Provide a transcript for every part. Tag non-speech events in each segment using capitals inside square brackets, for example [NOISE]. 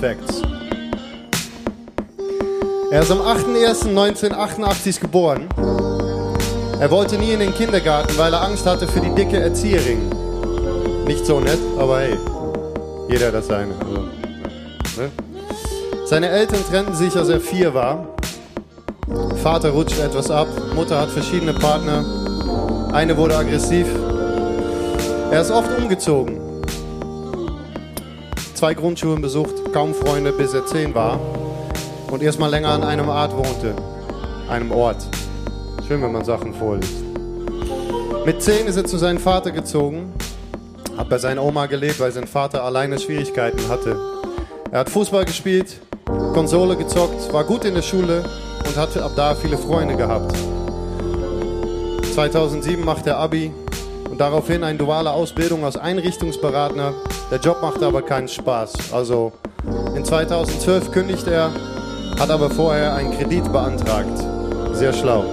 Facts. Er ist am 8.1.1988 geboren. Er wollte nie in den Kindergarten, weil er Angst hatte für die dicke Erzieherin. Nicht so nett, aber hey, jeder das seine. Also, ne? Seine Eltern trennten sich, als er vier war. Vater rutscht etwas ab, Mutter hat verschiedene Partner. Eine wurde aggressiv. Er ist oft umgezogen. Zwei Grundschulen besucht, kaum Freunde, bis er zehn war. Und erstmal länger an einem Ort wohnte. Einem Ort. Schön, wenn man Sachen vorliest. Mit zehn ist er zu seinem Vater gezogen, hat bei seiner Oma gelebt, weil sein Vater alleine Schwierigkeiten hatte. Er hat Fußball gespielt, Konsole gezockt, war gut in der Schule und hat ab da viele Freunde gehabt. 2007 macht er Abi und daraufhin eine duale Ausbildung als Einrichtungsberater. Der Job macht aber keinen Spaß. Also in 2012 kündigt er, hat aber vorher einen Kredit beantragt. Sehr schlau.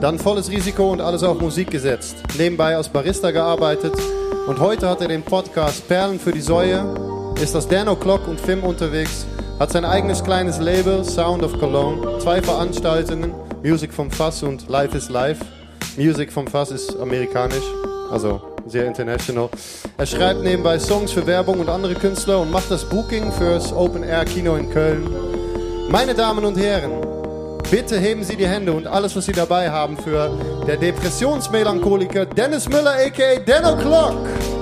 Dann volles Risiko und alles auf Musik gesetzt. Nebenbei als Barista gearbeitet und heute hat er den Podcast Perlen für die Säue, ist als Dan O'Clock und Film unterwegs, hat sein eigenes kleines Label Sound of Cologne, zwei Veranstaltungen, Music vom Fass und Life is Life. Music vom Fass ist amerikanisch, also sehr international. Er schreibt nebenbei Songs für Werbung und andere Künstler und macht das Booking fürs Open Air Kino in Köln. Meine Damen und Herren, bitte heben Sie die Hände und alles, was Sie dabei haben, für der Depressionsmelancholiker Dennis Müller, aka Dan O'Clock.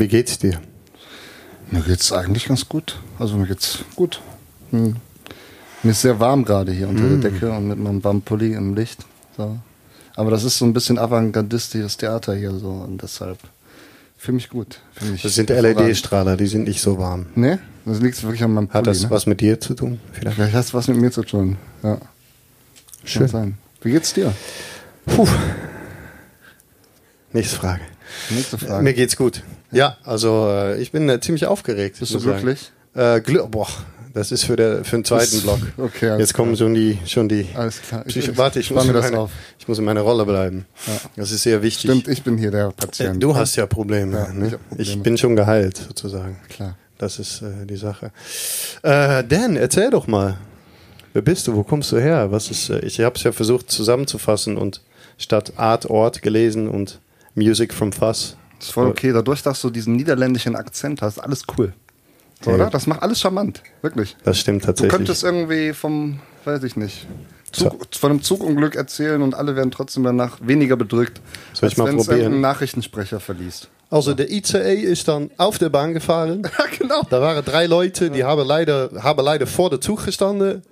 Wie geht's dir? Mir geht's eigentlich ganz gut. Also mir geht's gut. Hm. Mir ist sehr warm gerade hier unter der Decke und mit meinem warmen Pulli im Licht. So. Aber das ist so ein bisschen avantgardistisches Theater hier so und deshalb fühle mich gut. Fühl mich Das sind. LED-Strahler, die sind nicht so warm. Ne? Das liegt wirklich an meinem Pulli. Hat das ne? was mit dir zu tun? Vielleicht? Vielleicht hat es was mit mir zu tun. Ja. Schön. Sein. Wie geht's dir? Puh. Nächste Frage. Nächste Frage. Mir geht's gut. Ja, also äh, ich bin äh, ziemlich aufgeregt. Bist du glücklich? Äh, Gl boah, das ist für, der, für den zweiten Block. okay, alles Jetzt kommen schon die, schon die. Alles klar. Ich- Warte, ich muss, in meine, auf. ich muss in meiner Rolle bleiben. Das ist sehr wichtig. Stimmt, ich bin hier der Äh, Patient. Du hast ja Probleme. Ja, ne? ich Probleme. Ich bin schon geheilt, sozusagen. Klar. Das ist äh, die Sache. Äh, Dan, erzähl doch mal. Wer bist du? Wo kommst du her? Was ist? Äh, ich habe es ja versucht zusammenzufassen und statt Art Ort gelesen und Music from Fuss. Das ist voll okay. Dadurch, dass du diesen niederländischen Akzent hast, alles cool. So, Ja. oder? Das macht alles charmant. Wirklich. Das stimmt Du tatsächlich. könntest irgendwie vom, weiß ich nicht, Zug, von einem Zugunglück erzählen und alle werden trotzdem danach weniger bedrückt, Soll ich als wenn es irgendein Nachrichtensprecher verliest. Also der ICE ist dann auf der Bahn gefahren. [LAUGHS] Ja, genau. Da waren drei Leute, die haben leider, haben leider vor der Zug gestanden.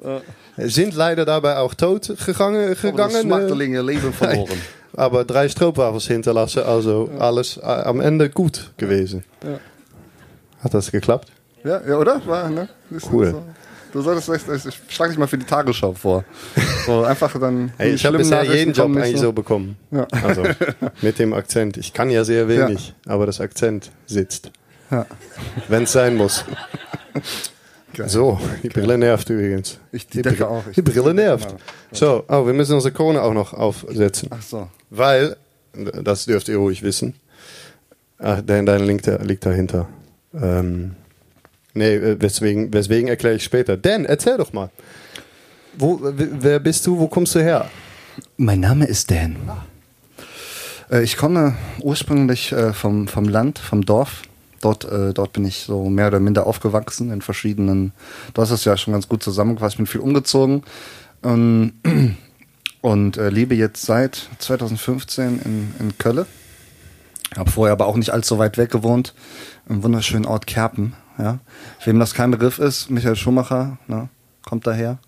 Sind leider dabei auch tot gegangen. Aber gegangen Schmachterling ihr Leben [LAUGHS] verloren. aber drei Stroopwafels hinterlassen. Also alles äh, am Ende gut gewesen. Ja. Hat das geklappt? Ja, ja oder? War, ne? Cool. So. Du solltest echt, ich schlag dich mal für die Tagesschau vor. So, [LAUGHS] einfach dann. Hey, ich habe bisher jeden Job eigentlich nicht so bekommen. Ja. Also mit dem Akzent. Ich kann ja sehr wenig, aber das Akzent sitzt. Ja. Wenn es sein muss. [LAUGHS] Geil. So, die Brille nervt übrigens. Ich- die Decke Br- auch. Ich- Die Brille nervt. So, oh, wir müssen unsere Krone auch noch aufsetzen. Ach so. Weil, das dürft ihr ruhig wissen, ach, dein, dein Link da, liegt dahinter. Ähm, Nee, äh, weswegen, weswegen erkläre ich später. Dan, erzähl doch mal. Wo, wer bist du? Wo kommst du her? Mein Name ist Dan. Äh, Ich komme ursprünglich äh, vom, vom Land, vom Dorf. Dort, äh, dort bin ich so mehr oder minder aufgewachsen in verschiedenen. Du hast es ja schon ganz gut zusammengefasst. Ich bin viel umgezogen ähm, und äh, lebe jetzt seit 2015 in, in Köln. Habe vorher aber auch nicht allzu weit weg gewohnt, im wunderschönen Ort Kerpen. Ja. Wem das kein Begriff ist, Michael Schumacher, ne, kommt daher.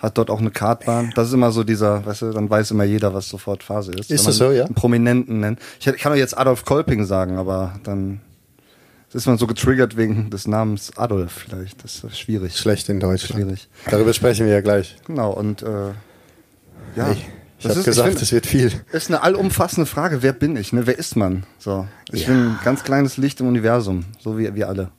Hat dort auch eine Kartbahn. Das ist immer so dieser, weißt du, dann weiß immer jeder, was sofort Phase ist. Ist das so, ja? einen Prominenten hätte- ich kann doch jetzt Adolf Kolping sagen, aber dann ist man so getriggert wegen des Namens Adolf vielleicht. Das ist schwierig. Schlecht in Deutschland. Schwierig. Darüber sprechen wir ja gleich. Genau, und äh, ja. Ich, ich habe gesagt, es wird viel. ist eine allumfassende Frage. Wer bin ich? Ne? Wer ist man? So. Ich Ja. bin ein ganz kleines Licht im Universum, so wie wir alle.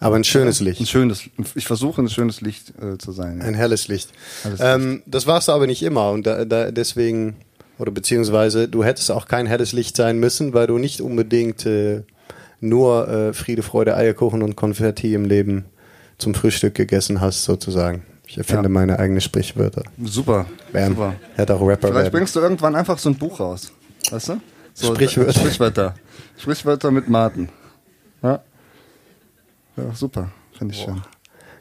Aber ein schönes Ein Licht. schönes, ich versuche ein schönes Licht äh, zu sein. Ja. Ein helles Licht. Helles ähm, das warst du aber nicht immer und da, da, deswegen, oder beziehungsweise du hättest auch kein helles Licht sein müssen, weil du nicht unbedingt äh, nur äh, Friede, Freude, Eierkuchen und Konfetti im Leben zum Frühstück gegessen hast, sozusagen. Ich erfinde Ja. meine eigenen Sprichwörter. Super. Bam. Super. Hätte auch Rapper Vielleicht werden. bringst du irgendwann einfach so ein Buch raus. Weißt du? So, Sprichwörter. Sprichwörter. Sprichwörter mit Martin. Ja. Ja, super. Finde ich schön.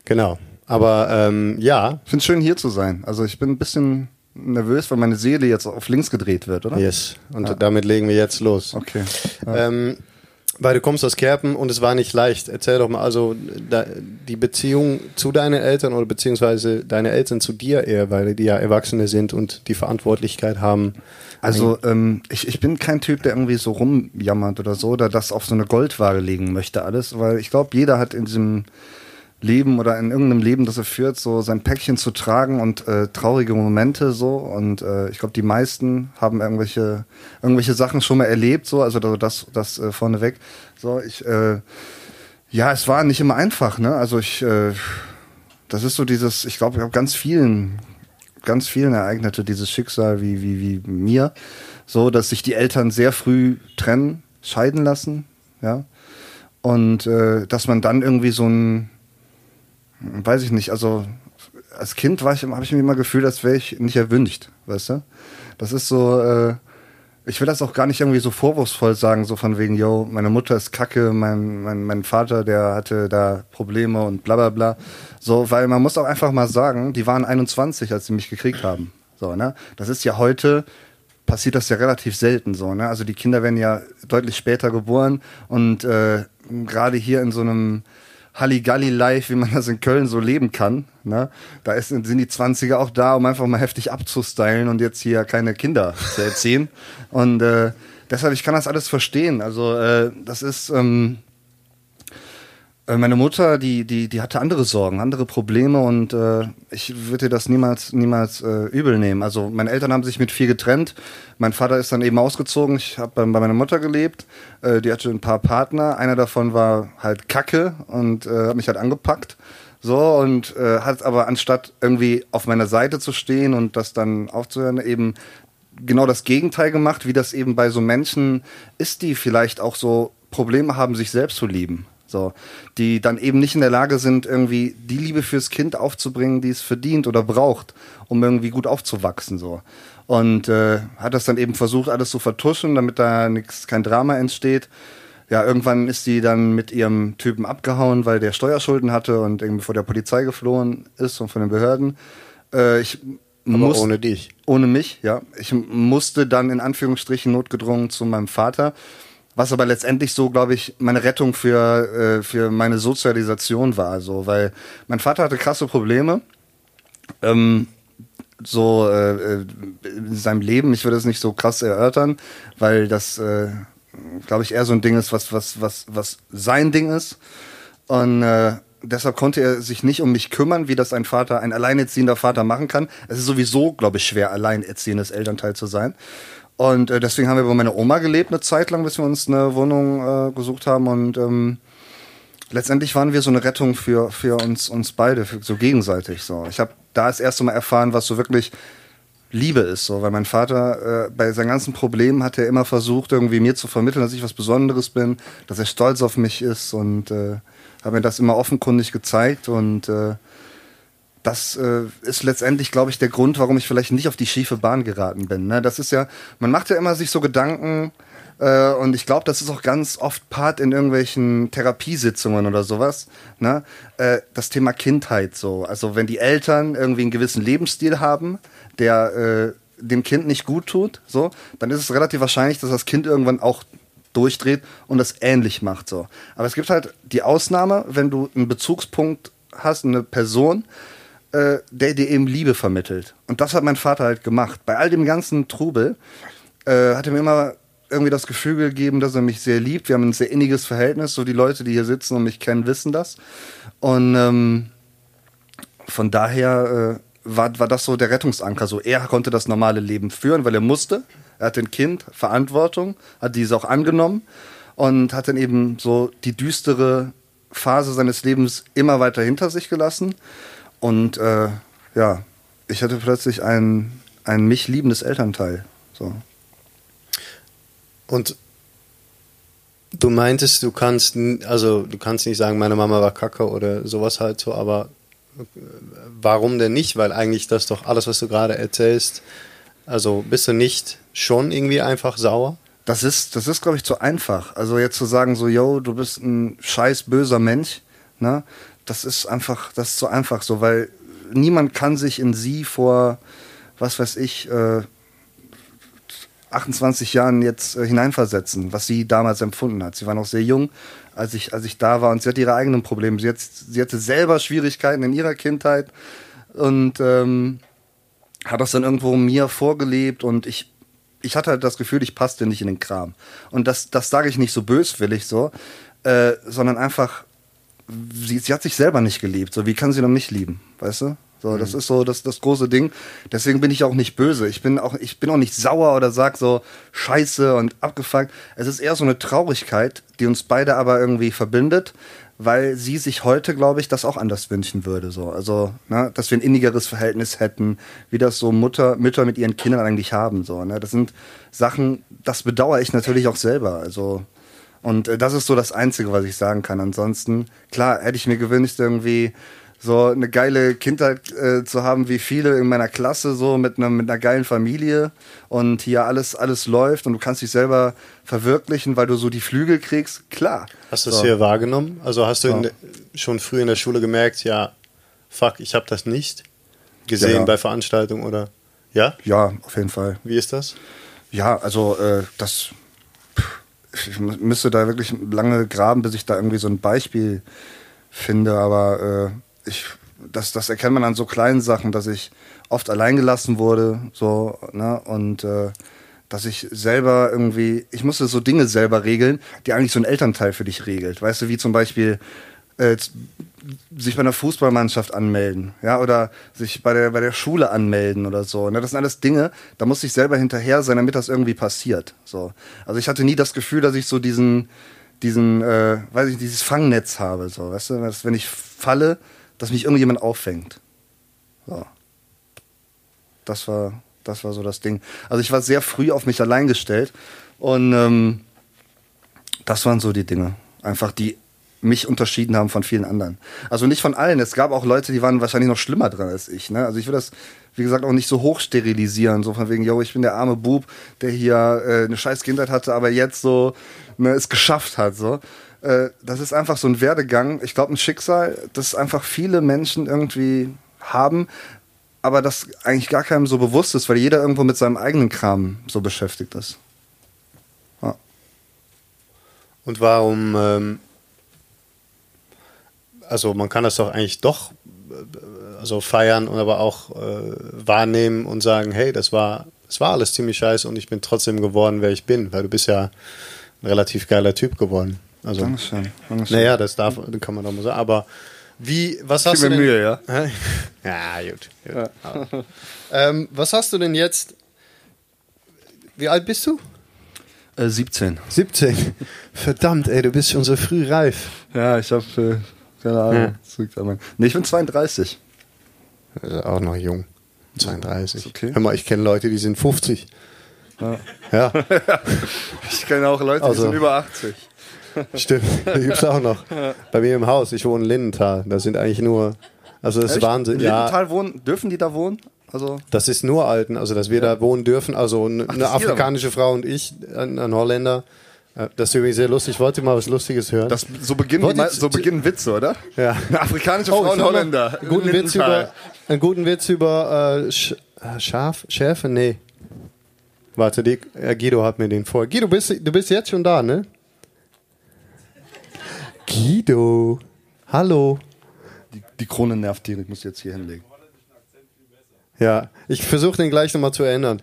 Genau. Aber ähm, ja, Ich finde es schön, hier zu sein. Also ich bin ein bisschen nervös, weil meine Seele jetzt auf links gedreht wird, oder? yes. Und damit legen wir jetzt los. Okay. Ähm, weil du kommst aus Kerpen und es war nicht leicht. Erzähl doch mal, also da, die Beziehung zu deinen Eltern oder beziehungsweise deine Eltern zu dir eher, weil die ja Erwachsene sind und die Verantwortlichkeit haben. Also ähm, ich, ich bin kein Typ, der irgendwie so rumjammert oder so, oder das auf so eine Goldwaage legen möchte alles, weil ich glaube, jeder hat in diesem Leben oder in irgendeinem Leben, das er führt, so sein Päckchen zu tragen und äh, traurige Momente so. Und äh, ich glaube, die meisten haben irgendwelche irgendwelche Sachen schon mal erlebt, so. Also das das äh, vorneweg. So ich äh, ja, es war nicht immer einfach, ne? Also ich äh, das ist so dieses, ich glaube, ich habe ganz vielen ganz vielen ereignete dieses Schicksal wie, wie, wie mir, so dass sich die Eltern sehr früh trennen, scheiden lassen, ja. Und äh, dass man dann irgendwie so ein, weiß ich nicht, also als Kind war ich, habe ich mir immer gefühlt, als wäre ich nicht erwünscht, weißt du? Das ist so, äh, ich will das auch gar nicht irgendwie so vorwurfsvoll sagen, so von wegen, yo, meine Mutter ist kacke, mein, mein, mein Vater, der hatte da Probleme und bla bla bla. So, weil man muss auch einfach mal sagen, die waren 21, als sie mich gekriegt haben. So, ne? Das ist ja heute, passiert das ja relativ selten so, ne? Also die Kinder werden ja deutlich später geboren und äh, gerade hier in so einem Halligalli-Life, wie man das in Köln so leben kann. Ne? Da ist, sind die 20er auch da, um einfach mal heftig abzustylen und jetzt hier keine Kinder zu erziehen. [LAUGHS] Und äh, deshalb, ich kann das alles verstehen. Also äh, das ist... Ähm, äh, meine Mutter, die, die, die hatte andere Sorgen, andere Probleme und äh, ich würde ihr das niemals, niemals äh, übel nehmen. Also meine Eltern haben sich mit viel getrennt. Mein Vater ist dann eben ausgezogen. Ich habe bei, bei meiner Mutter gelebt. Äh, die hatte ein paar Partner. Einer davon war halt Kacke und äh, hat mich halt angepackt. So und äh, hat aber anstatt irgendwie auf meiner Seite zu stehen und das dann aufzuhören, eben genau das Gegenteil gemacht, wie das eben bei so Menschen ist, die vielleicht auch so Probleme haben, sich selbst zu lieben. So, die dann eben nicht in der Lage sind, irgendwie die Liebe fürs Kind aufzubringen, die es verdient oder braucht, um irgendwie gut aufzuwachsen. So. Und äh, hat das dann eben versucht, alles zu vertuschen, damit da nichts, kein Drama entsteht. Ja, irgendwann ist sie dann mit ihrem Typen abgehauen, weil der Steuerschulden hatte und irgendwie vor der Polizei geflohen ist und von den Behörden. Äh, ich muss, ohne dich. ohne mich, ja. Ich musste dann in Anführungsstrichen notgedrungen zu meinem Vater, was aber letztendlich so, glaube ich, meine Rettung für, äh, für meine Sozialisation war. So, weil mein Vater hatte krasse Probleme. Ähm, so äh, äh, in seinem Leben, ich würde es nicht so krass erörtern, weil das, äh, glaube ich, eher so ein Ding ist, was, was, was, was sein Ding ist. Und äh, deshalb konnte er sich nicht um mich kümmern, wie das ein Vater, ein alleinerziehender Vater machen kann. Es ist sowieso, glaube ich, schwer, alleinerziehendes Elternteil zu sein. Und äh, deswegen haben wir bei meiner Oma gelebt eine Zeit lang, bis wir uns eine Wohnung äh, gesucht haben. Und ähm, letztendlich waren wir so eine Rettung für, für uns, uns beide, für, so gegenseitig. So. Ich habe da das erste Mal erfahren, was so wirklich Liebe ist, so, weil mein Vater äh, bei seinen ganzen Problemen hat er immer versucht, irgendwie mir zu vermitteln, dass ich was Besonderes bin, dass er stolz auf mich ist und äh, hat mir das immer offenkundig gezeigt und äh, das äh, ist letztendlich, glaube ich, der Grund, warum ich vielleicht nicht auf die schiefe Bahn geraten bin. Ne? Das ist ja, man macht ja immer sich so Gedanken, äh, und ich glaube, das ist auch ganz oft Part in irgendwelchen Therapiesitzungen oder sowas. Ne? Äh, das Thema Kindheit so. Also wenn die Eltern irgendwie einen gewissen Lebensstil haben, der äh, dem Kind nicht gut tut, so, dann ist es relativ wahrscheinlich, dass das Kind irgendwann auch durchdreht und das ähnlich macht. So. Aber es gibt halt die Ausnahme, wenn du einen Bezugspunkt hast, eine Person, äh, der dir eben Liebe vermittelt. Und das hat mein Vater halt gemacht. Bei all dem ganzen Trubel äh, hat er mir immer irgendwie das Gefühl gegeben, dass er mich sehr liebt. Wir haben ein sehr inniges Verhältnis. So die Leute, die hier sitzen und mich kennen, wissen das. Und ähm, von daher äh, war, war das so der Rettungsanker. So er konnte das normale Leben führen, weil er musste. Er hatte ein Kind, Verantwortung, hat diese auch angenommen und hat dann eben so die düstere Phase seines Lebens immer weiter hinter sich gelassen. Und äh, ja, ich hatte plötzlich ein, ein mich liebendes Elternteil. So. Und du meintest, du kannst, also du kannst nicht sagen, meine Mama war kacke oder sowas halt so, aber äh, warum denn nicht? Weil eigentlich das doch alles, was du gerade erzählst, also bist du nicht schon irgendwie einfach sauer? Das ist, das ist, glaube ich, zu einfach. Also jetzt zu sagen, so, yo, du bist ein scheiß böser Mensch, ne? Das ist einfach, das ist zu einfach so, weil niemand kann sich in sie vor, was weiß ich, äh, 28 Jahren jetzt äh, hineinversetzen, was sie damals empfunden hat. Sie war noch sehr jung, als ich, als ich da war und sie hat ihre eigenen Probleme. Sie, hat, sie hatte selber Schwierigkeiten in ihrer Kindheit und ähm, hat das dann irgendwo mir vorgelebt und ich, ich hatte halt das Gefühl, ich passte nicht in den Kram. Und das, das sage ich nicht so böswillig so, äh, sondern einfach, sie, sie hat sich selber nicht geliebt. So, wie kann sie noch mich lieben, weißt du? So, das mhm. ist so das, das große Ding. Deswegen bin ich auch nicht böse. Ich bin auch, ich bin auch nicht sauer oder sag so Scheiße und abgefuckt. Es ist eher so eine Traurigkeit, die uns beide aber irgendwie verbindet, weil sie sich heute, glaube ich, das auch anders wünschen würde. So, also, ne, dass wir ein innigeres Verhältnis hätten, wie das so Mutter, Mütter mit ihren Kindern eigentlich haben. So, ne, das sind Sachen, das bedauere ich natürlich auch selber. Also und äh, das ist so das Einzige, was ich sagen kann. Ansonsten, klar, hätte ich mir gewünscht, irgendwie so eine geile Kindheit äh, zu haben wie viele in meiner Klasse, so mit einer, mit einer geilen Familie und hier alles, alles läuft und du kannst dich selber verwirklichen, weil du so die Flügel kriegst, klar. Hast du das so. hier wahrgenommen? Also hast du so. in, schon früh in der Schule gemerkt, ja, fuck, ich habe das nicht gesehen ja. bei Veranstaltungen oder? Ja? Ja, auf jeden Fall. Wie ist das? Ja, also äh, das ich müsste da wirklich lange graben, bis ich da irgendwie so ein Beispiel finde, aber äh, ich, das, das erkennt man an so kleinen Sachen, dass ich oft alleingelassen wurde, so, ne, und äh, dass ich selber irgendwie, ich musste so Dinge selber regeln, die eigentlich so ein Elternteil für dich regelt. Weißt du, wie zum Beispiel äh, sich bei einer Fußballmannschaft anmelden, ja, oder sich bei der, bei der Schule anmelden oder so. Ne? Das sind alles Dinge, da muss ich selber hinterher sein, damit das irgendwie passiert. So. Also ich hatte nie das Gefühl, dass ich so diesen, diesen, äh, weiß ich, dieses Fangnetz habe, so, weißt du, dass wenn ich falle, dass mich irgendjemand auffängt. So. Das war, das war so das Ding. Also ich war sehr früh auf mich allein gestellt und ähm, das waren so die Dinge. Einfach die mich unterschieden haben von vielen anderen. Also nicht von allen. Es gab auch Leute, die waren wahrscheinlich noch schlimmer dran als ich. Ne? Also ich will das, wie gesagt, auch nicht so hoch sterilisieren. So von wegen, yo, ich bin der arme Bub, der hier äh, eine scheiß Kindheit hatte, aber jetzt so ne, es geschafft hat. So. Äh, das ist einfach so ein Werdegang. Ich glaube, ein Schicksal, das einfach viele Menschen irgendwie haben, aber das eigentlich gar keinem so bewusst ist, weil jeder irgendwo mit seinem eigenen Kram so beschäftigt ist. Ja. Und warum, ähm, also man kann das doch eigentlich doch äh, also feiern und aber auch äh, wahrnehmen und sagen, hey, das war, das war alles ziemlich scheiße und ich bin trotzdem geworden, wer ich bin, weil du bist ja ein relativ geiler Typ geworden. Also, Dankeschön. Dankeschön. Naja, das darf, kann man doch mal sagen. Aber wie, was hast du denn? Mühe, ja. [LAUGHS] ja, gut. gut. Ja. ähm, was hast du denn jetzt? Wie alt bist du? Äh, 17. 17. Verdammt, ey, du bist schon so früh reif. Ja, ich habe äh, keine Ahnung. Ja. Nee, ich bin 32. auch noch jung. 32. Okay. Hör mal, ich kenne Leute, die sind 50. Ja. ja. [LAUGHS] ich kenne auch Leute, also, die sind über 80. Stimmt, [LAUGHS] die gibt's auch noch. Bei mir im Haus, ich wohne in Lindenthal. Das sind eigentlich nur, also das ist Echt? Wahnsinn. In Ja, Lindenthal wohnen, dürfen die da wohnen? Also, das ist nur Alten, also dass wir da wohnen dürfen. Also eine, Ach, eine ist afrikanische Frau und ich, ein, ein Holländer. Äh, Das ist übrigens sehr lustig. Ich wollte mal was Lustiges hören. das, so, beginnen, mal- so beginnen Witze, oder? Ja. Eine afrikanische Oh, Frau hab noch Holländer. Einen guten, Witz über, einen guten Witz über äh, Sch äh, Schaf, Schäfe? Nee. Warte, die, äh, Guido hat mir den vor. Guido, bist, du bist jetzt schon da, ne? Guido, hallo. Die, die Krone nervt Tiere, ich muss jetzt hier hinlegen. Ja, ich versuche den gleich nochmal zu ändern.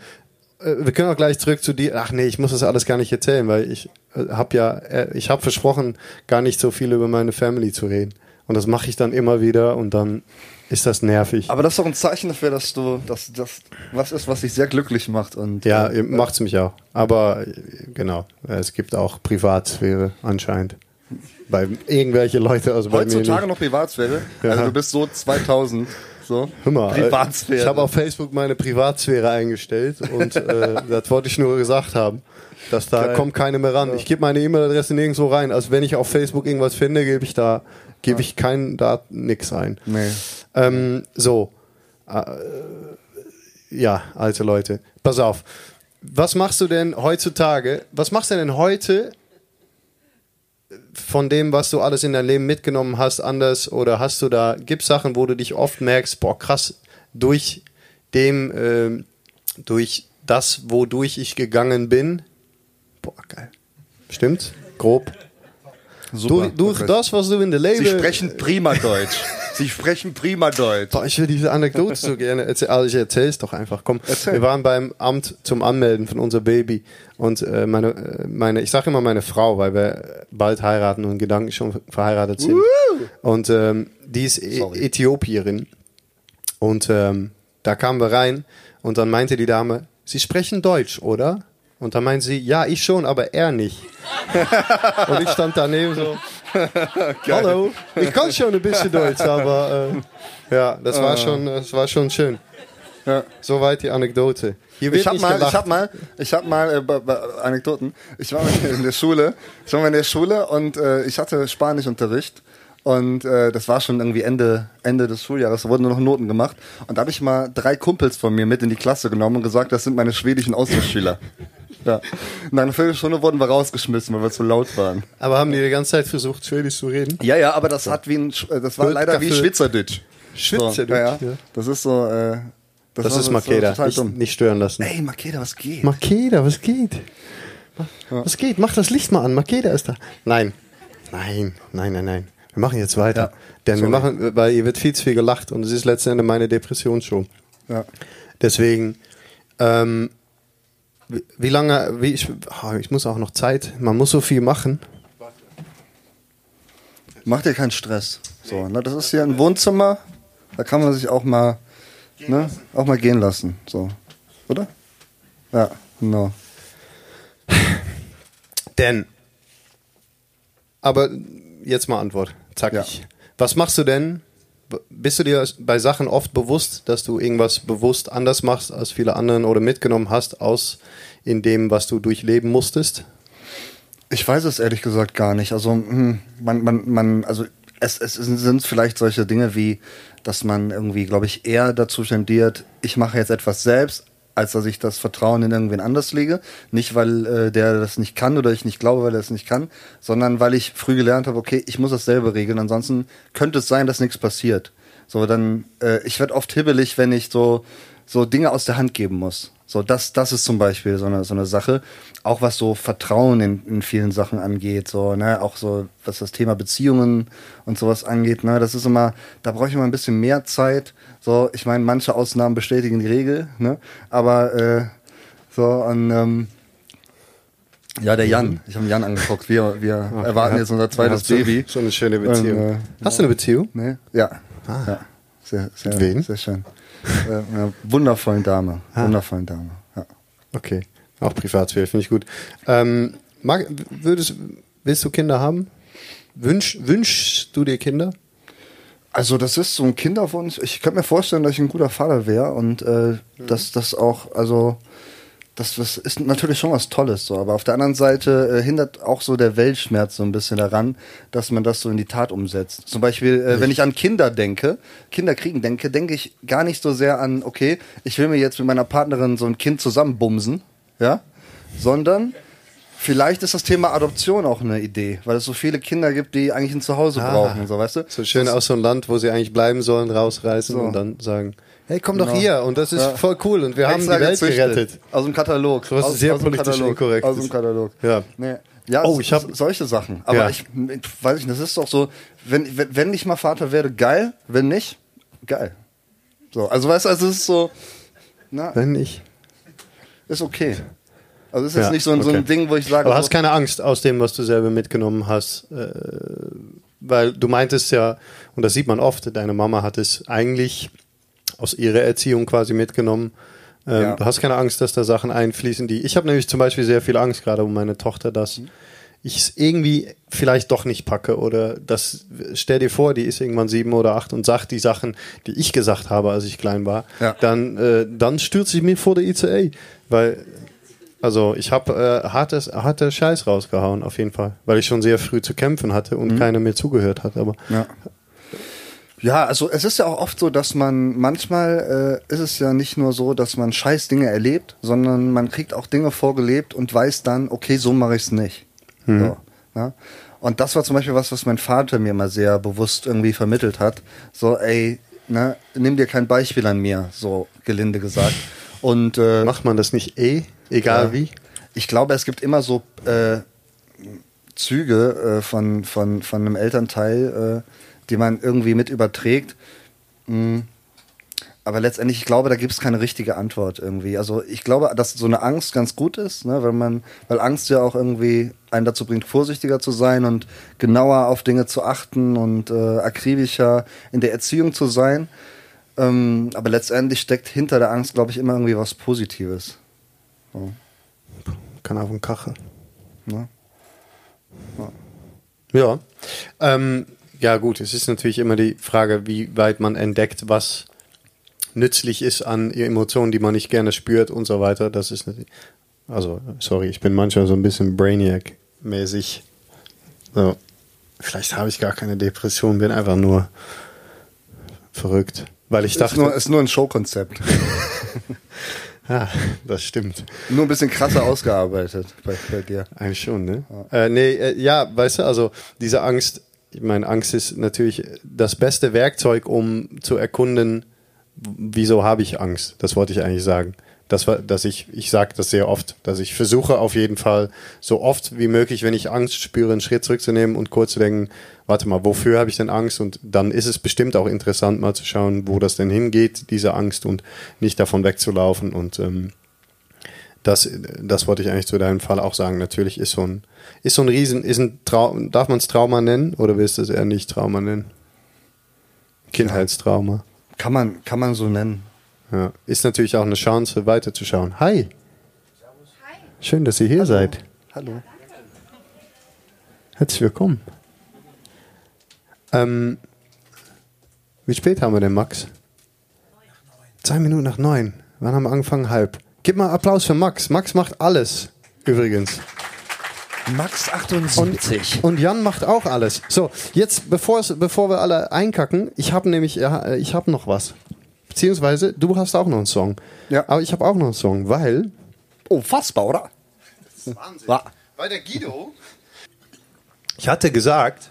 Äh, Wir können auch gleich zurück zu dir. Ach nee, ich muss das alles gar nicht erzählen, weil ich äh, habe ja, äh, ich habe versprochen, gar nicht so viel über meine Family zu reden. Und das mache ich dann immer wieder und dann ist das nervig. Aber das ist doch ein Zeichen dafür, dass du, dass das was ist, was dich sehr glücklich macht. Und, Ja, äh, macht's mich auch. Aber äh, genau, es gibt auch Privatsphäre anscheinend. Bei irgendwelche Leute, also bei mir heutzutage noch Privatsphäre. Ja. Also du bist so 2000. So. Hör mal, Privatsphäre. Ich habe auf Facebook meine Privatsphäre eingestellt und äh, [LAUGHS] das wollte ich nur gesagt haben, dass da Geil. kommt keine mehr ran. Ich gebe meine E-Mail-Adresse nirgendwo rein. Also wenn ich auf Facebook irgendwas finde, gebe ich da gebe ich keinen da nix ein. Nee. Ähm, so. Äh, ja, alte Leute. Pass auf. Was machst du denn heutzutage? Was machst du denn heute von dem, was du alles in dein Leben mitgenommen hast, anders? Oder hast du da, gibt Sachen, wo du dich oft merkst, boah, krass, durch dem, ähm, durch das, wodurch ich gegangen bin? Boah, geil. Stimmt? Grob. Super. Durch, durch das, was du in der Leben. Sie sprechen prima Deutsch. [LAUGHS] Sie sprechen prima Deutsch. Boah, ich will diese Anekdote so gerne erzählen. Also ich erzähle es doch einfach. Komm, Erzähl. wir waren beim Amt zum Anmelden von unser Baby und äh, meine, äh, meine, ich sage immer meine Frau, weil wir bald heiraten und gedanklich schon verheiratet sind. Und ähm, die ist e Sorry. Äthiopierin und ähm, da kamen wir rein und dann meinte die Dame, Sie sprechen Deutsch, oder? Und dann meinte sie, ja, ich schon, aber er nicht. [LAUGHS] und ich stand daneben so, [LAUGHS] hallo, ich kann schon ein bisschen Deutsch, aber äh, ja, das war schon, das war schon schön. Ja. Soweit die Anekdote. Ich habe mal, ich habe mal, ich habe mal äh, bei, bei Anekdoten. Ich war mal [LAUGHS] in der Schule, ich war in der Schule und äh, ich hatte Spanischunterricht und äh, das war schon irgendwie Ende Ende des Schuljahres. Da wurden nur noch Noten gemacht und da habe ich mal drei Kumpels von mir mit in die Klasse genommen und gesagt, das sind meine schwedischen Austauschschüler. Ja. Nach einer Viertelstunde wurden wir rausgeschmissen, weil wir zu laut waren. aber haben die die ganze Zeit versucht, Schwedisch zu reden? Ja, ja, aber das hat wie ein, äh, das war Wird leider wie gefüllt. Schweizerdeutsch. Schweizerdeutsch, So, ja, ja. ja. Das ist so. Äh, Das war ist Makeda. So total nicht, nicht stören lassen. Ey, Makeda, was geht? Makeda, was geht? Was geht? Mach das Licht mal an. Makeda ist da. Nein. Nein, nein, nein, nein. Wir machen jetzt weiter. Ja, Denn wir machen, weil hier wird viel zu viel gelacht und es ist letztendlich meine Depressionsshow. ja. Deswegen, ähm, wie, wie lange, wie ich, oh, ich muss auch noch Zeit, man muss so viel machen. Mach dir keinen Stress. So, ne, das ist hier ein Wohnzimmer, da kann man sich auch mal, ne, auch mal gehen lassen. So, oder? Ja, genau. Denn, aber jetzt mal Antwort, zackig. Ja. Was machst du denn? Bist du dir bei Sachen oft bewusst, dass du irgendwas bewusst anders machst als viele anderen oder mitgenommen hast aus in dem, was du durchleben musstest? Ich weiß es ehrlich gesagt gar nicht. Also hm, man, man, man, also es, es sind vielleicht solche Dinge wie, dass man irgendwie, glaube ich, eher dazu tendiert, ich mache jetzt etwas selbst, als dass ich das Vertrauen in irgendwen anders lege. Nicht, weil äh, der das nicht kann oder ich nicht glaube, weil er es nicht kann, sondern weil ich früh gelernt habe, okay, ich muss das selber regeln, ansonsten könnte es sein, dass nichts passiert. So, dann, äh, ich werde oft hibbelig, wenn ich so, so Dinge aus der Hand geben muss. So, das, das ist zum Beispiel so eine, so eine Sache. Auch was so Vertrauen in, in vielen Sachen angeht, so, ne, auch so, was das Thema Beziehungen und sowas angeht, ne, das ist immer, da brauche ich immer ein bisschen mehr Zeit. So, ich meine, manche Ausnahmen bestätigen die Regel, ne, aber, äh, so, und, ähm, ja, der Jan. Ich habe Jan angeguckt. Wir, wir [LAUGHS] erwarten jetzt unser zweites so, Baby. So eine schöne Beziehung. Und, äh, Hast du eine Beziehung? Ne? Ja. ja. Sehr, sehr, Mit wem? sehr schön. Äh, einer wundervollen Dame. Wundervollen Dame. Ja. Okay, auch Privatsphäre, finde ich gut. Ähm, mag, würdest, willst du Kinder haben? Wünsch, wünschst du dir Kinder? Also das ist so ein Kinderwunsch. Ich könnte mir vorstellen, dass ich ein guter Vater wäre und äh, dass das auch, also das, das ist natürlich schon was Tolles, so. Aber auf der anderen Seite äh, hindert auch so der Weltschmerz so ein bisschen daran, dass man das so in die Tat umsetzt. Zum Beispiel, äh, wenn ich an Kinder denke, Kinder kriegen denke, denke ich gar nicht so sehr an, okay, ich will mir jetzt mit meiner Partnerin so ein Kind zusammenbumsen, ja, sondern Vielleicht ist das Thema Adoption auch eine Idee, weil es so viele Kinder gibt, die eigentlich ein Zuhause Ah. brauchen, so weißt du? So schön aus so einem Land, wo sie eigentlich bleiben sollen, rausreißen So. und dann sagen, hey, komm doch Genau. hier und das ist Ja. voll cool und wir haben die Extra Welt gezüchtet. gerettet. Aus dem Katalog. So was aus, sehr aus politisch Katalog. inkorrekt Aus dem Katalog. Ja. Nee. Ja, Oh, so- ich hab- solche Sachen. Aber Ja. ich, weiß nicht, das ist doch so, wenn, wenn, ich mal Vater werde, geil. Wenn nicht, geil. So, also weißt du, also es ist so, na, Wenn nicht. ist okay. Also es ist Ja, jetzt nicht so ein, so okay. ein Ding, wo ich sage, Aber so, hast keine Angst aus dem, was du selber mitgenommen hast. Äh, weil du meintest ja, und das sieht man oft, deine Mama hat es eigentlich aus ihrer Erziehung quasi mitgenommen. Ähm, Ja. Du hast keine Angst, dass da Sachen einfließen, die. Ich habe nämlich zum Beispiel sehr viel Angst, gerade um meine Tochter, dass ich es irgendwie vielleicht doch nicht packe. Oder das, stell dir vor, die ist irgendwann sieben oder acht und sagt die Sachen, die ich gesagt habe, als ich klein war. Ja. Dann, äh, dann stürze ich mir vor der ICA. Weil also ich habe äh, hartes, harter Scheiß rausgehauen, auf jeden Fall. Weil ich schon sehr früh zu kämpfen hatte und keiner mir zugehört hat. Aber Ja. Ja, also es ist ja auch oft so, dass man manchmal äh, ist es ja nicht nur so, dass man scheiß Dinge erlebt, sondern man kriegt auch Dinge vorgelebt und weiß dann, okay, so mache ich es nicht. So, ja? Und das war zum Beispiel was, was mein Vater mir mal sehr bewusst irgendwie vermittelt hat. So, ey, ne, nimm dir kein Beispiel an mir, so gelinde gesagt. Und äh, macht man das nicht eh, egal ja. wie? Ich glaube, es gibt immer so äh, Züge äh, von, von, von einem Elternteil, äh, die man irgendwie mit überträgt. Mm. Aber letztendlich, ich glaube, da gibt es keine richtige Antwort irgendwie. Also ich glaube, dass so eine Angst ganz gut ist, ne, weil man, weil Angst ja auch irgendwie einen dazu bringt, vorsichtiger zu sein und genauer auf Dinge zu achten und äh, akribischer in der Erziehung zu sein. Ähm, aber letztendlich steckt hinter der Angst, glaube ich, immer irgendwie was Positives. So, Kann auf den Kache. ne? Ja. Ähm, ja, gut, es ist natürlich immer die Frage, wie weit man entdeckt, was nützlich ist an Emotionen, die man nicht gerne spürt und so weiter. Das ist natürlich. Also, sorry, ich bin manchmal so ein bisschen Brainiac-mäßig. So. Vielleicht habe ich gar keine Depression, bin einfach nur verrückt. Weil ich Ist dachte. nur, ist nur ein Showkonzept. ja, [LAUGHS] das stimmt. nur ein bisschen krasser ausgearbeitet bei, bei dir. Eigentlich schon, ne? Äh, nee, äh, ja, weißt du, also diese Angst, ich meine, Angst ist natürlich das beste Werkzeug, um zu erkunden, wieso habe ich Angst? Das wollte ich eigentlich sagen. Das war, dass ich, ich sage das sehr oft, dass ich versuche auf jeden Fall so oft wie möglich, wenn ich Angst spüre, einen Schritt zurückzunehmen und kurz zu denken, warte mal, wofür habe ich denn Angst? Und dann ist es bestimmt auch interessant, mal zu schauen, wo das denn hingeht, diese Angst und nicht davon wegzulaufen und ähm, das, das wollte ich eigentlich zu deinem Fall auch sagen. Natürlich ist so ein, ist so ein Riesen, ist ein Traum, darf man es Trauma nennen oder willst du es eher nicht Trauma nennen? Kindheitstrauma. Kann man, kann man so nennen. Ja. Ist natürlich auch eine Chance, weiterzuschauen. Hi. Schön, dass ihr hier seid. Hallo. Herzlich willkommen. Ähm, wie spät haben wir denn, Max? Zwei Minuten nach neun. Wann haben wir angefangen? Halb. Gib mal Applaus für Max. Max macht alles, übrigens. Max Und, 78. und Jan macht auch alles. So, jetzt, bevor, wir alle einkacken, ich habe nämlich, ja, ich habe noch was. Beziehungsweise, du hast auch noch einen Song. Ja. Aber ich habe auch noch einen Song, weil. Oh, fassbar, oder? Wa- Weil der Guido. Ich hatte gesagt,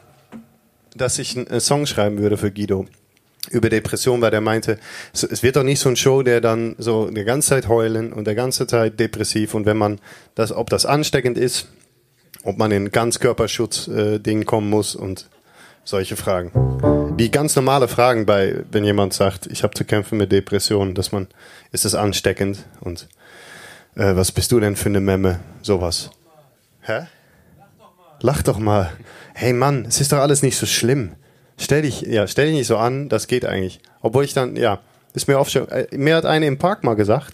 dass ich einen Song schreiben würde für Guido über Depression, weil der meinte, es, wird doch nicht so ein Show, der dann so die ganze Zeit heulen und der ganze Zeit depressiv und wenn man das, ob das ansteckend ist, ob man in Ganzkörperschutz-Ding kommen muss und solche Fragen. Die ganz normale Fragen bei, wenn jemand sagt, ich habe zu kämpfen mit Depressionen, dass man, ist es ansteckend und äh, was bist du denn für eine Memme? Sowas. Hä? Lach doch mal. Hey Mann, es ist doch alles nicht so schlimm. Stell dich, ja, stell dich nicht so an, das geht eigentlich. Obwohl ich dann, ja, ist mir oft schon, äh, mir hat eine im Park mal gesagt,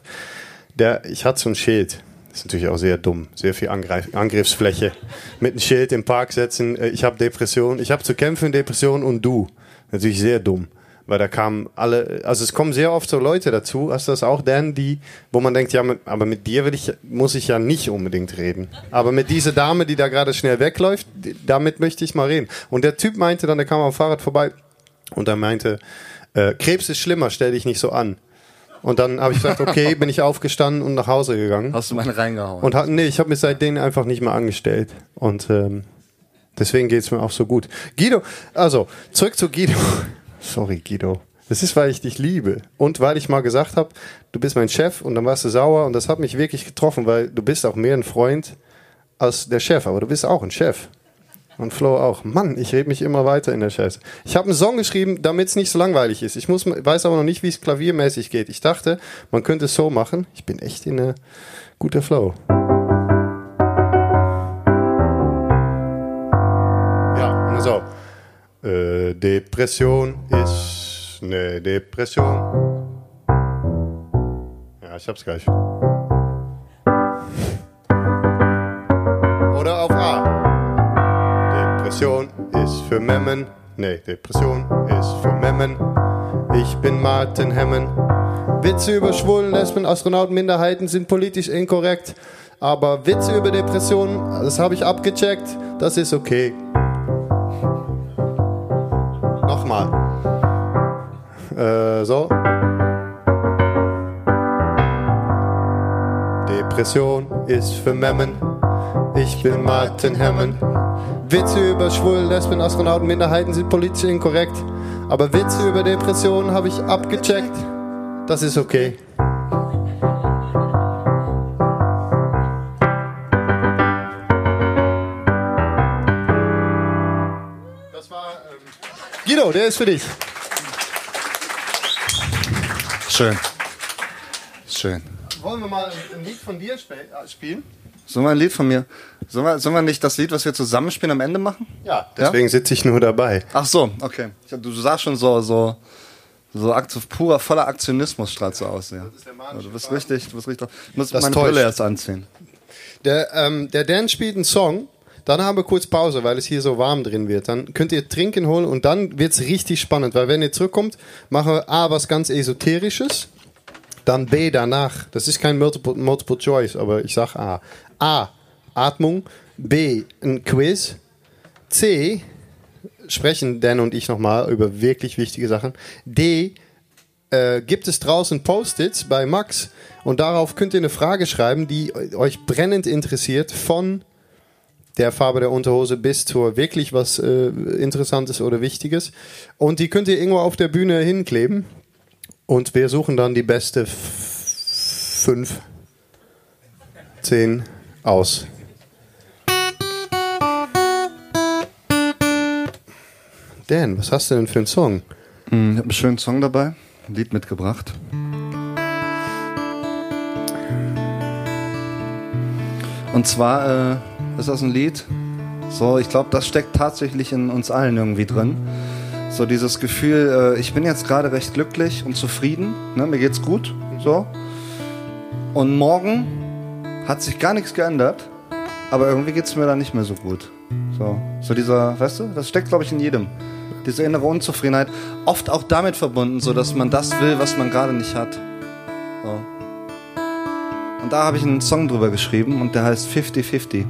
der, ich hatte so ein Schild. Ist natürlich auch sehr dumm, sehr viel Angreif Angriffsfläche. Mit einem Schild im Park setzen, äh, ich habe Depression, ich habe zu kämpfen, Depression und du. Natürlich sehr dumm. Weil da kamen alle, also es kommen sehr oft so Leute dazu, hast du das auch, Dan, die, wo man denkt, ja, mit, aber mit dir will ich, muss ich ja nicht unbedingt reden. Aber mit dieser Dame, die da gerade schnell wegläuft, damit möchte ich mal reden. Und der Typ meinte dann, der kam dem Fahrrad vorbei und er meinte, äh, Krebs ist schlimmer, stell dich nicht so an. Und dann habe ich gesagt, okay, [LAUGHS] bin ich aufgestanden und nach Hause gegangen. Hast du meine reingehauen? Und hat, nee, ich habe mich seitdem einfach nicht mehr angestellt. Und ähm, deswegen geht's mir auch so gut. Guido, also zurück zu Guido. Sorry, Guido. Das ist, weil ich dich liebe. Und weil ich mal gesagt habe, du bist mein Chef und dann warst du sauer und das hat mich wirklich getroffen, weil du bist auch mehr ein Freund als der Chef, aber du bist auch ein Chef. Und Flo auch. Mann, ich rede mich immer weiter in der Scheiße. Ich habe einen Song geschrieben, damit es nicht so langweilig ist. Ich muss, weiß aber noch nicht, wie es klaviermäßig geht. Ich dachte, man könnte es so machen. Ich bin echt in einer guter Flow. Depression ist eine Depression. Ja, ich hab's gleich. Oder auf A. Depression ist für Memmen. Nee, Depression ist für Memmen. Ich bin Martin Hemmen. Witze über Schwulen, Lesben, Astronauten, Minderheiten sind politisch inkorrekt. Aber Witze über Depressionen, das habe ich abgecheckt, das ist okay. Äh, so. Depression ist für Memmen. Ich bin Martin Hemmen. Witze über Schwulen, Lesben, Astronauten, Minderheiten sind politisch inkorrekt. Aber Witze über Depressionen habe ich abgecheckt. Das ist okay. Das war. Ähm Guido, der ist für dich. Schön. Schön. Wollen wir mal ein Lied von dir äh, spielen? Sollen wir ein Lied von mir? Sollen wir, sollen wir nicht das Lied, was wir zusammen spielen, am Ende machen? Ja, deswegen sitze ich nur dabei. Ach so, okay. Hab- du sahst schon so, so, so purer, voller Aktionismus strahlt so aus, ja. ist der Du bist richtig, du bist richtig. Ich muss Das meine täuscht. Brille erst anziehen. Der, ähm, der Dan spielt einen Song, dann haben wir kurz Pause, weil es hier so warm drin wird. Dann könnt ihr Trinken holen und dann wird's richtig spannend, weil wenn ihr zurückkommt, machen wir A, was ganz Esoterisches, dann B, danach, das ist kein Multiple, Multiple Choice, aber ich sag A. A, Atmung, B, ein Quiz, C, sprechen Dan und ich nochmal über wirklich wichtige Sachen, D, äh, gibt es draußen Post-its bei Max? Und darauf könnt ihr eine Frage schreiben, die euch brennend interessiert von der Farbe der Unterhose bis zur wirklich was äh, Interessantes oder Wichtiges. Und die könnt ihr irgendwo auf der Bühne hinkleben. Und wir suchen dann die beste fünf, zehn aus. Dan, was hast du denn für einen Song? Hm, Ich habe einen schönen Song dabei, ein Lied mitgebracht. Und zwar äh, ist das ein Lied, so, ich glaube, das steckt tatsächlich in uns allen irgendwie drin. So dieses Gefühl, äh, ich bin jetzt gerade recht glücklich und zufrieden, ne, mir geht's gut, so. Und morgen hat sich gar nichts geändert, aber irgendwie geht's mir dann nicht mehr so gut. So, so dieser, weißt du, das steckt, glaube ich, in jedem. Diese innere Unzufriedenheit, oft auch damit verbunden, so dass man das will, was man gerade nicht hat. So. Und da habe ich einen Song drüber geschrieben und der heißt 50-50.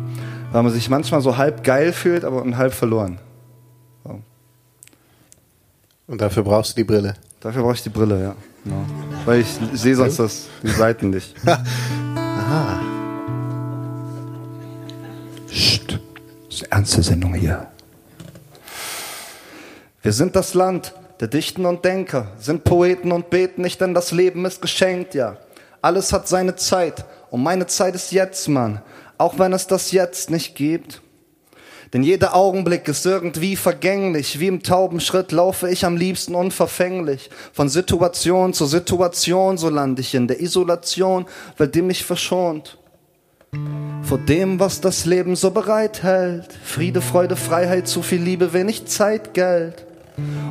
Weil man sich manchmal so halb geil fühlt, aber und halb verloren. Und dafür brauchst du die Brille. Dafür brauche ich die Brille, ja. Genau. Weil ich sehe sonst das, die Seiten nicht. [LAUGHS] Psst. Das ist eine ernste Sendung hier. Wir sind das Land der Dichten und Denker, sind Poeten und beten nicht, denn das Leben ist geschenkt, ja. Alles hat seine Zeit und meine Zeit ist jetzt, Mann. Auch wenn es das jetzt nicht gibt. Denn jeder Augenblick ist irgendwie vergänglich. Wie im Taubenschritt laufe ich am liebsten unverfänglich. Von Situation zu Situation, so lande ich in der Isolation, weil die mich verschont. Vor dem, was das Leben so bereithält. Friede, Freude, Freiheit, zu viel Liebe, wenig Zeit, Geld.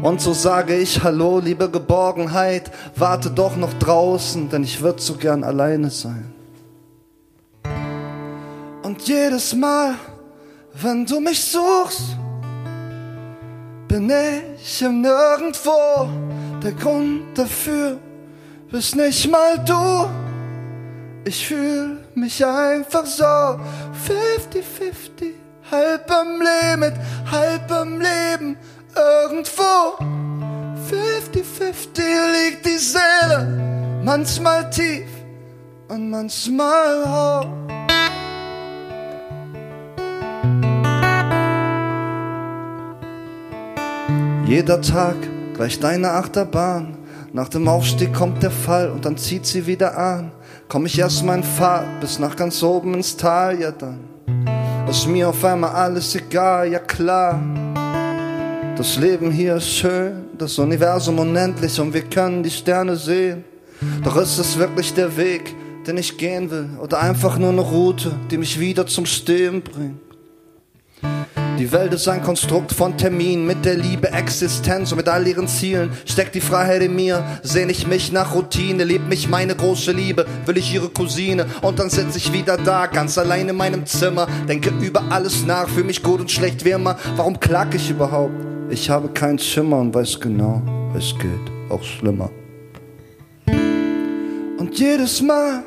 Und so sage ich Hallo, liebe Geborgenheit, warte doch noch draußen, denn ich würde so gern alleine sein. Jedes Mal, wenn du mich suchst, bin ich im Nirgendwo, Der Grund dafür bist nicht mal du. Ich fühl mich einfach so 50-50, halb am Limit, halb am Leben, irgendwo. 50-50 liegt die Seele, manchmal tief und manchmal hoch. Jeder Tag gleicht deine Achterbahn. Nach dem Aufstieg kommt der Fall und dann zieht sie wieder an. Komm ich erst mein Pfad bis nach ganz oben ins Tal, ja dann ist mir auf einmal alles egal, ja klar. Das Leben hier ist schön, das Universum unendlich und wir können die Sterne sehen. Doch ist es wirklich der Weg, den ich gehen will oder einfach nur eine Route, die mich wieder zum Stehen bringt? Die Welt ist ein Konstrukt von Termin mit der Liebe, Existenz und mit all ihren Zielen. Steckt die Freiheit in mir, sehne ich mich nach Routine, lebt mich meine große Liebe, will ich ihre Cousine und dann sitz ich wieder da, ganz allein in meinem Zimmer, denke über alles nach, fühl mich gut und schlecht wie immer. Warum klag ich überhaupt? Ich habe keinen Schimmer und weiß genau, es geht auch schlimmer. Und jedes Mal,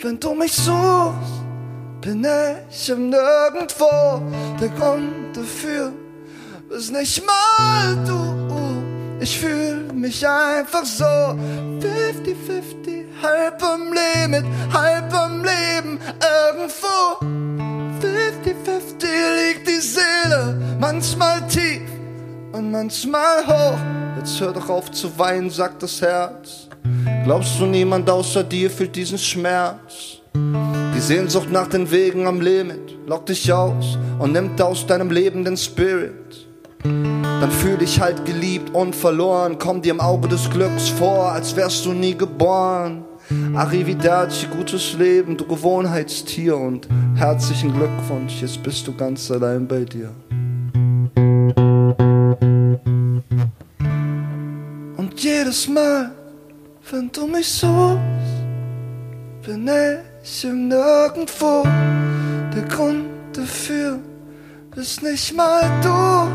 wenn du mich suchst, bin ich im Nirgendwo. Der Grund dafür bist nicht mal du. Ich fühl mich einfach so 50-50, halb am Limit, halb am Leben, irgendwo. 50-50 liegt die Seele, manchmal tief und manchmal hoch. Jetzt hör doch auf zu weinen, sagt das Herz. Glaubst du, niemand außer dir fühlt diesen Schmerz? Die Sehnsucht nach den Wegen am Limit lockt dich aus und nimmt aus deinem Leben den Spirit. Dann fühl dich halt geliebt und verloren, komm dir im Auge des Glücks vor, als wärst du nie geboren. Arrivederci, gutes Leben, du Gewohnheitstier und herzlichen Glückwunsch, jetzt bist du ganz allein bei dir. Und jedes Mal, wenn du mich suchst, bin ich im Nirgendwo. Der Grund dafür bist nicht mal du.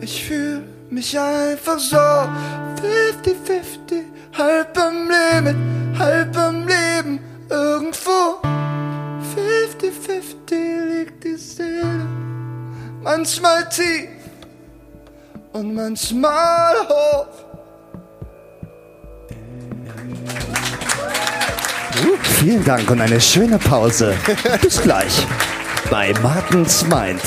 Ich fühl mich einfach so 50-50, halb am Limit, halb am Leben, irgendwo. 50-50 liegt die Seele, manchmal tief und manchmal hoch. Vielen Dank und eine schöne Pause. [LAUGHS] Bis gleich bei Martens Mind.